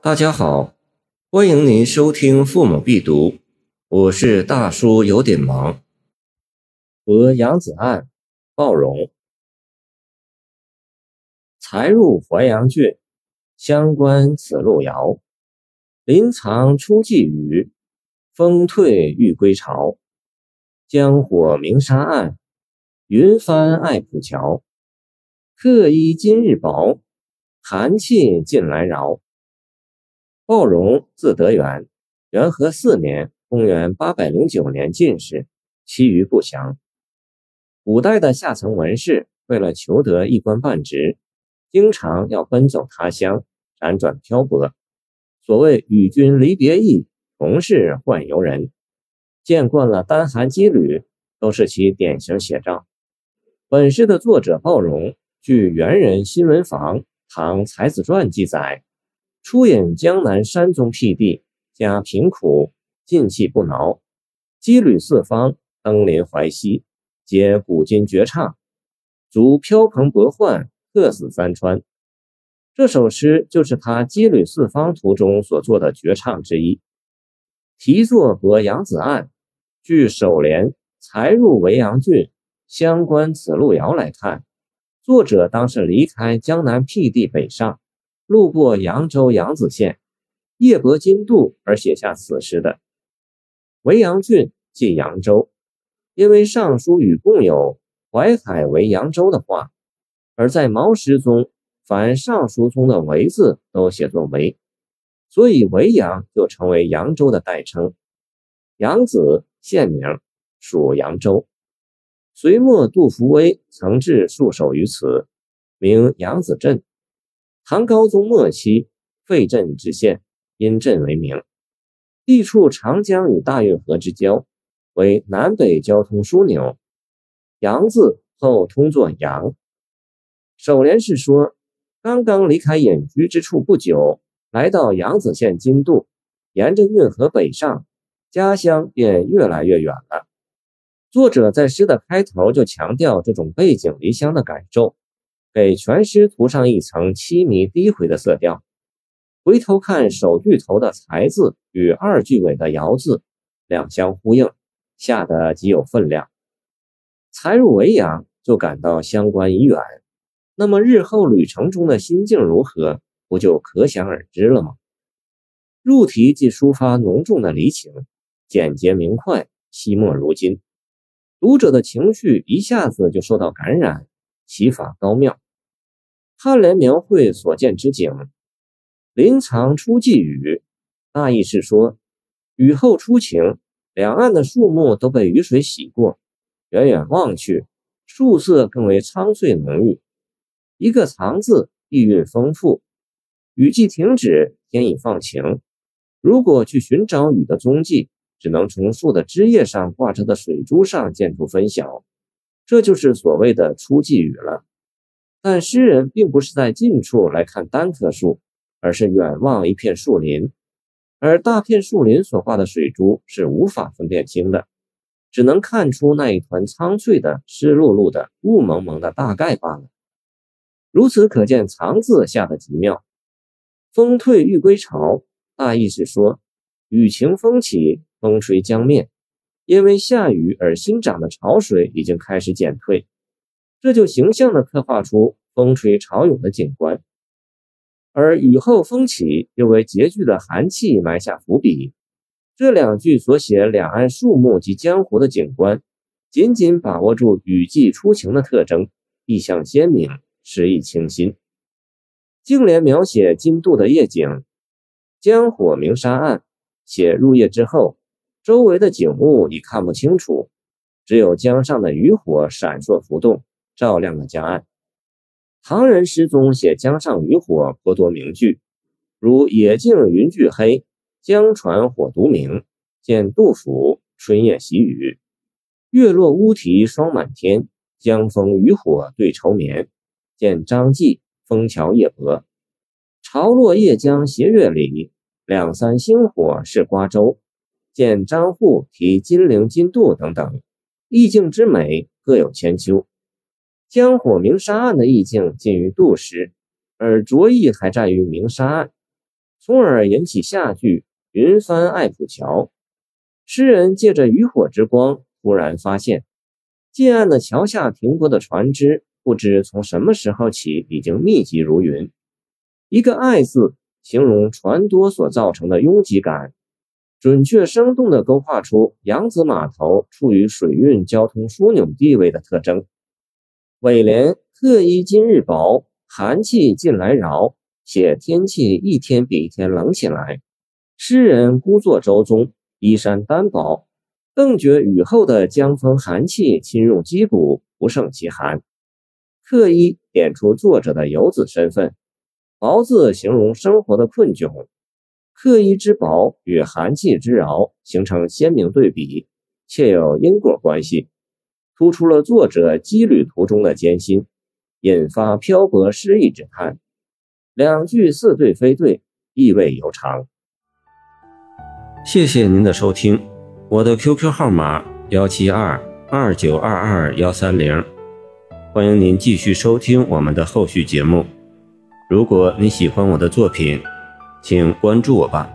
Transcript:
大家好，欢迎您收听《父母必读》，我是大叔，有点忙。和杨子案，鲍荣。才入淮阳郡，相关此路遥。临藏初霁雨，风退欲归巢。江火明沙岸，云帆爱浦桥。客衣今日薄，寒气近来饶。鲍荣，字德元，元和四年（公元809年）进士，其余不详。古代的下层文士为了求得一官半职，经常要奔走他乡，辗转漂泊。所谓“与君离别意，同是宦游人”，见惯了单寒羁旅，都是其典型写照。本诗的作者鲍荣，据元人新闻房《唐才子传》记载。出隐江南山中僻地，家贫苦，进气不挠，羁旅四方，登临淮西，皆古今绝唱，足飘蓬泊幻，客死三川。这首诗就是他羁旅四方途中所作的绝唱之一。题作和扬子岸，据首联“才入维阳郡，相关此路遥”来看，作者当是离开江南僻地北上。路过扬州扬子县，夜泊金渡而写下此诗的。维阳郡即扬州，因为《尚书》与共有“淮海为扬州”的话，而在毛诗中，凡《尚书》中的“维”字都写作“维”，所以维阳就成为扬州的代称。扬子县名，属扬州。隋末杜伏威曾置戍守于此，名扬子镇。唐高宗末期废镇置县，因镇为名。地处长江与大运河之交，为南北交通枢纽。杨字后通作杨。首联是说，刚刚离开隐居之处不久，来到扬子县金渡，沿着运河北上，家乡便越来越远了。作者在诗的开头就强调这种背井离乡的感受。给全诗涂上一层凄迷低回的色调。回头看首句头的“才”字与二句尾的“遥”字，两相呼应，下得极有分量。才入维阳，就感到乡关已远，那么日后旅程中的心境如何，不就可想而知了吗？入题即抒发浓重的离情，简洁明快，惜墨如金，读者的情绪一下子就受到感染，其法高妙。颔联描绘所见之景，林藏初霁雨，大意是说，雨后初晴，两岸的树木都被雨水洗过，远远望去，树色更为苍翠浓郁。一个藏字，意蕴丰富。雨季停止，天已放晴。如果去寻找雨的踪迹，只能从树的枝叶上挂着的水珠上见出分晓，这就是所谓的初霁雨了。但诗人并不是在近处来看单棵树，而是远望一片树林，而大片树林所挂的水珠是无法分辨清的，只能看出那一团苍翠的、湿漉漉的、雾蒙蒙的大概罢了。如此可见，藏字下的极妙。风退欲归巢，大意是说，雨晴风起，风吹江面，因为下雨而新涨的潮水已经开始减退。这就形象地刻画出风吹潮涌的景观，而雨后风起又为拮据的寒气埋下伏笔。这两句所写两岸树木及江湖的景观，紧紧把握住雨季初晴的特征，意象鲜明，诗意清新。净联描写金渡的夜景，江火明沙岸，写入夜之后，周围的景物已看不清楚，只有江上的渔火闪烁浮动。照亮了江岸。唐人诗中写江上渔火颇多名句，如“野径云俱黑，江船火独明”，见杜甫《春夜喜雨》；“月落乌啼霜满天，江枫渔火对愁眠”，见张继《枫桥夜泊》；“潮落夜江斜月里，两三星火是瓜洲”，见张祜题《金陵津渡》等等，意境之美各有千秋。江火明沙岸的意境近于杜诗，而着意还在于明沙岸。从而引起下句“云帆爱浦桥”。诗人借着渔火之光，突然发现近岸的桥下停泊的船只，不知从什么时候起已经密集如云。一个“爱”字，形容船多所造成的拥挤感，准确生动地勾画出扬子码头处于水运交通枢纽地位的特征。尾联“客衣今日薄，寒气近来饶”，写天气一天比一天冷起来。诗人孤坐舟中。衣衫单薄，更觉雨后的江风寒气侵入肌骨，不胜其寒。刻意点出作者的游子身份，薄字形容生活的困窘。刻衣之薄与寒气之饶形成鲜明对比，且有因果关系，突出了作者羁旅途中的艰辛，引发漂泊失意之叹。两句似对非对，意味悠长。谢谢您的收听，我的 QQ 号码幺七二二九二二幺三零，欢迎您继续收听我们的后续节目。如果你喜欢我的作品，请关注我吧。